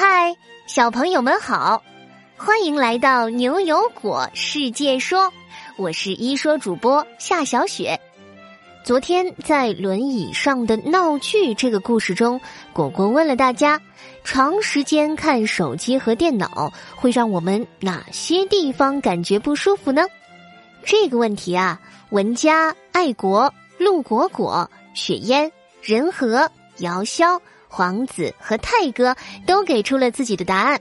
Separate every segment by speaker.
Speaker 1: 嗨，小朋友们好，欢迎来到牛油果世界说，我是一说主播夏小雪。昨天在轮椅上的闹剧这个故事中，果果问了大家：长时间看手机和电脑会让我们哪些地方感觉不舒服呢？这个问题啊，文佳、爱国、陆果果、雪烟、仁和、姚潇、皇子和泰哥都给出了自己的答案。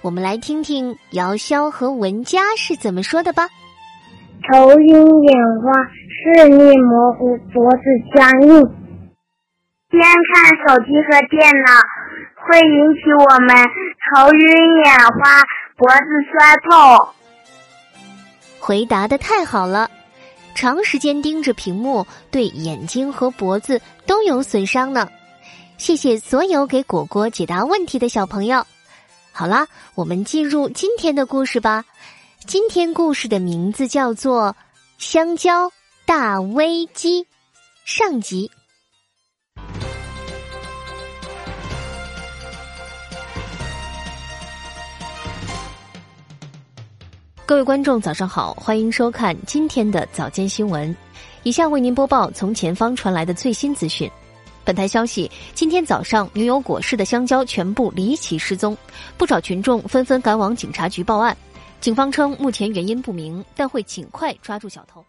Speaker 1: 我们来听听姚潇和文佳是怎么说的吧。
Speaker 2: 头晕眼花，视力模糊，脖子僵硬。边看手机和电脑会引起我们头晕眼花、脖子酸痛。
Speaker 1: 回答的太好了，长时间盯着屏幕对眼睛和脖子都有损伤呢。谢谢所有给果果解答问题的小朋友。好啦，我们进入今天的故事吧。今天故事的名字叫做《香蕉大危机》上集。各位观众，早上好，欢迎收看今天的早间新闻。以下为您播报从前方传来的最新资讯。本台消息：今天早上，牛油果市的香蕉全部离奇失踪，不少群众纷纷赶往警察局报案。警方称，目前原因不明，但会尽快抓住小偷。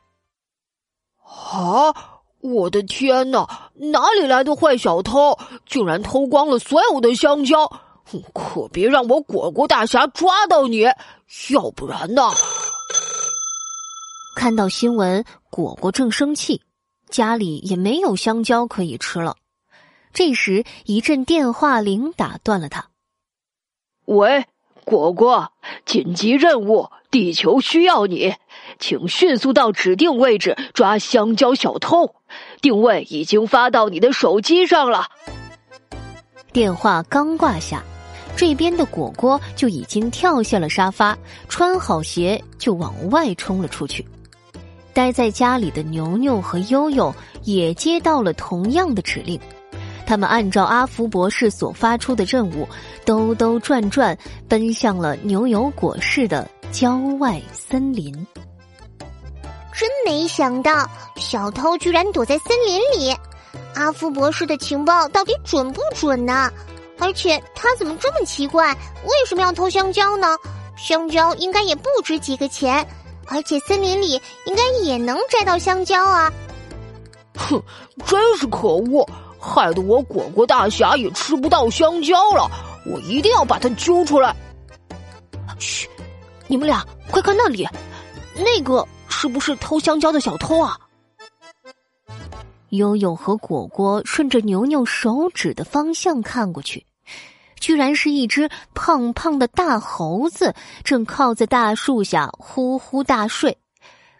Speaker 3: 啊！我的天哪！哪里来的坏小偷，竟然偷光了所有的香蕉！可别让我果果大侠抓到你，要不然呢？
Speaker 1: 看到新闻，果果正生气，家里也没有香蕉可以吃了。这时，一阵电话铃打断了他。
Speaker 3: 喂。果果，紧急任务，地球需要你，请迅速到指定位置抓香蕉小偷。定位已经发到你的手机上了。
Speaker 1: 电话刚挂下，这边的果果就已经跳下了沙发，穿好鞋就往外冲了出去。待在家里的牛牛和悠悠也接到了同样的指令。他们按照阿福博士所发出的任务，兜兜转转奔向了牛油果市的郊外森林。
Speaker 4: 真没想到，小偷居然躲在森林里！阿福博士的情报到底准不准呢？而且他怎么这么奇怪？为什么要偷香蕉呢？香蕉应该也不值几个钱，而且森林里应该也能摘到香蕉啊！
Speaker 3: 哼，真是可恶！害得我果果大侠也吃不到香蕉了，我一定要把他揪出来。嘘，你们俩快看那里，那个是不是偷香蕉的小偷啊？
Speaker 1: 悠悠和果果顺着牛牛手指的方向看过去，居然是一只胖胖的大猴子，正靠在大树下呼呼大睡，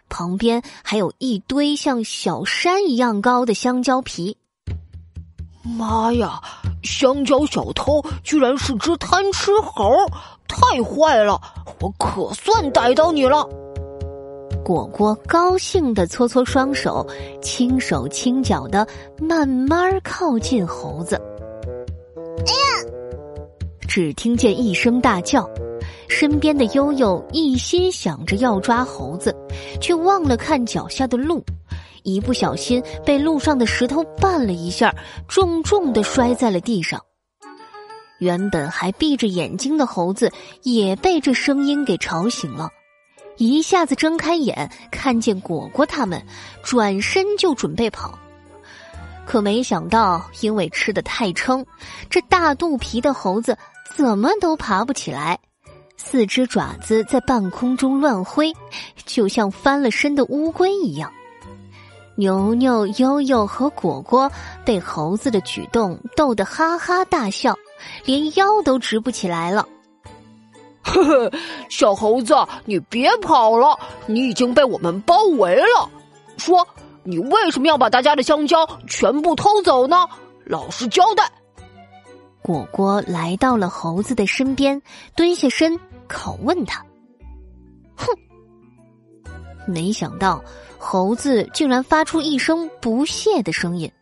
Speaker 1: 旁边还有一堆像小山一样高的香蕉皮。
Speaker 3: 妈呀！香蕉小偷居然是只贪吃猴，太坏了！我可算逮到你了。
Speaker 1: 果果高兴的搓搓双手，轻手轻脚的慢慢靠近猴子。
Speaker 4: 哎呀！
Speaker 1: 只听见一声大叫，身边的悠悠一心想着要抓猴子，却忘了看脚下的路。一不小心被路上的石头绊了一下，重重的摔在了地上。原本还闭着眼睛的猴子也被这声音给吵醒了，一下子睁开眼，看见果果他们，转身就准备跑。可没想到，因为吃的太撑，这大肚皮的猴子怎么都爬不起来，四只爪子在半空中乱挥，就像翻了身的乌龟一样。牛牛、悠悠和果果被猴子的举动逗得哈哈大笑，连腰都直不起来了。
Speaker 3: 呵呵，小猴子，你别跑了，你已经被我们包围了。说，你为什么要把大家的香蕉全部偷走呢？老实交代。
Speaker 1: 果果来到了猴子的身边，蹲下身拷问他。哼，没想到。猴子竟然发出一声不屑的声音，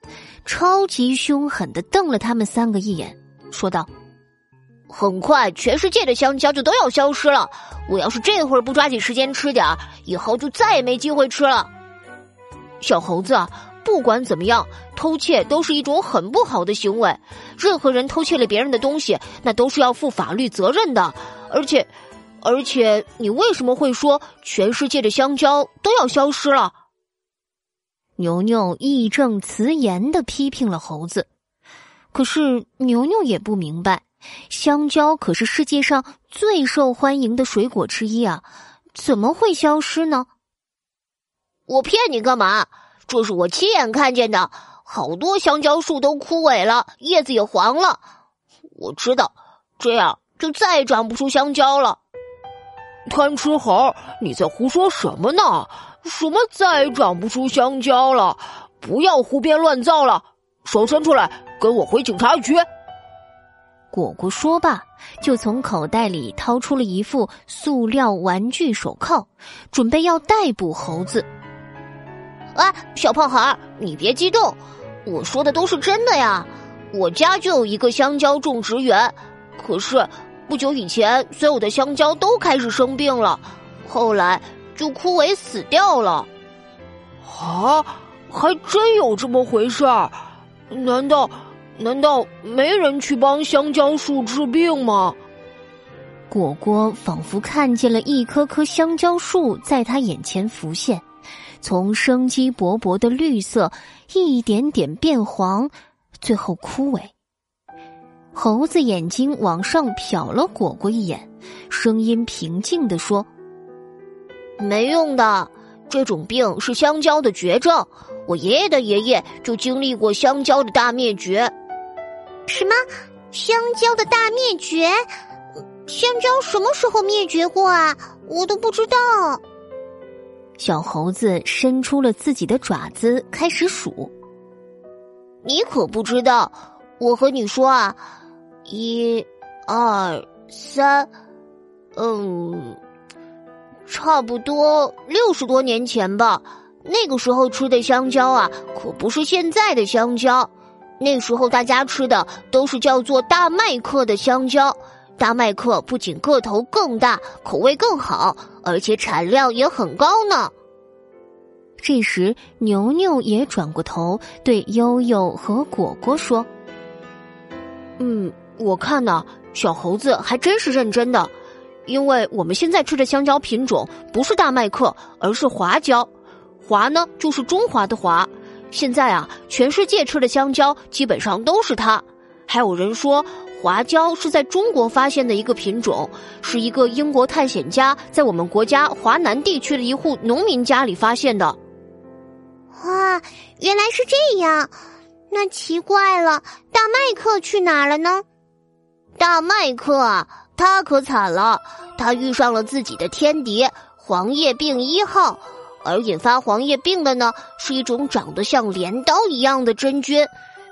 Speaker 1: 超级凶狠的瞪了他们三个一眼，说道：“
Speaker 3: 很快全世界的香蕉就都要消失了。我要是这会儿不抓紧时间吃点儿，以后就再也没机会吃了。小猴子，不管怎么样，偷窃都是一种很不好的行为。任何人偷窃了别人的东西，那都是要负法律责任的。而且，而且，你为什么会说全世界的香蕉都要消失了？
Speaker 1: 牛牛义正辞严的批评了猴子。可是牛牛也不明白，香蕉可是世界上最受欢迎的水果之一啊，怎么会消失呢？
Speaker 3: 我骗你干嘛？这是我亲眼看见的，好多香蕉树都枯萎了，叶子也黄了。我知道，这样就再也长不出香蕉了。
Speaker 5: 贪吃猴，你在胡说什么呢？什么再也长不出香蕉了？不要胡编乱造了！手伸出来，跟我回警察局。
Speaker 1: 果果说罢，就从口袋里掏出了一副塑料玩具手铐，准备要逮捕猴子。
Speaker 3: 哎，小胖孩儿，你别激动，我说的都是真的呀。我家就有一个香蕉种植园，可是不久以前，所有的香蕉都开始生病了，后来就枯萎死掉了。
Speaker 5: 啊，还真有这么回事儿？难道难道没人去帮香蕉树治病吗？
Speaker 1: 果果仿佛看见了一棵棵香蕉树在他眼前浮现。从生机勃勃的绿色一点点变黄，最后枯萎。猴子眼睛往上瞟了果果一眼，声音平静地说：“
Speaker 3: 没用的，这种病是香蕉的绝症。我爷爷的爷爷就经历过香蕉的大灭绝。
Speaker 4: 什么？香蕉的大灭绝？香蕉什么时候灭绝过啊？我都不知道。”
Speaker 1: 小猴子伸出了自己的爪子，开始数。
Speaker 3: 你可不知道，我和你说啊，一、二、三，嗯，差不多六十多年前吧。那个时候吃的香蕉啊，可不是现在的香蕉。那时候大家吃的都是叫做大麦克的香蕉。大麦克不仅个头更大，口味更好，而且产量也很高呢。
Speaker 1: 这时，牛牛也转过头对悠悠和果果说：“
Speaker 3: 嗯，我看呢，小猴子还真是认真的，因为我们现在吃的香蕉品种不是大麦克，而是华蕉。华呢，就是中华的华。现在啊，全世界吃的香蕉基本上都是它。还有人说。”华蕉是在中国发现的一个品种，是一个英国探险家在我们国家华南地区的一户农民家里发现的。
Speaker 4: 哇，原来是这样，那奇怪了，大麦克去哪儿了呢？
Speaker 3: 大麦克啊，他可惨了，他遇上了自己的天敌黄叶病一号，而引发黄叶病的呢，是一种长得像镰刀一样的真菌。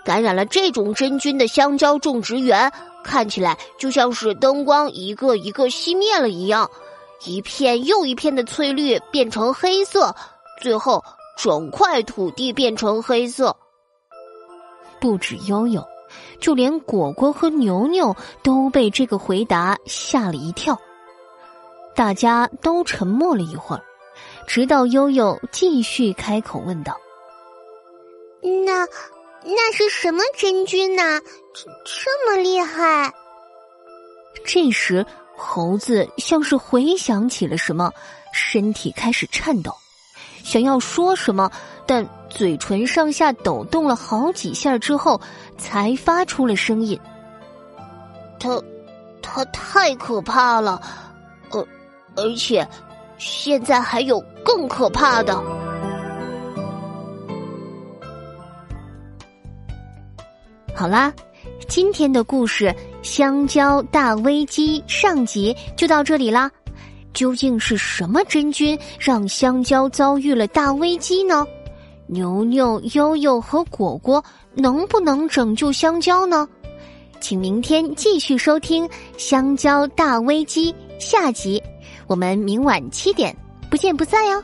Speaker 3: 感染了这种真菌的香蕉种植园，看起来就像是灯光一个一个熄灭了一样，一片又一片的翠绿变成黑色，最后整块土地变成黑色。
Speaker 1: 不止悠悠，就连果果和牛牛都被这个回答吓了一跳。大家都沉默了一会儿，直到悠悠继续开口问道：“
Speaker 4: 那？”那是什么真菌呢？这这么厉害！
Speaker 1: 这时，猴子像是回想起了什么，身体开始颤抖，想要说什么，但嘴唇上下抖动了好几下之后，才发出了声音：“
Speaker 3: 它，它太可怕了，呃，而且现在还有更可怕的。”
Speaker 1: 好啦，今天的故事《香蕉大危机》上集就到这里啦。究竟是什么真菌让香蕉遭遇了大危机呢？牛牛、悠悠和果果能不能拯救香蕉呢？请明天继续收听《香蕉大危机》下集，我们明晚七点不见不散哟。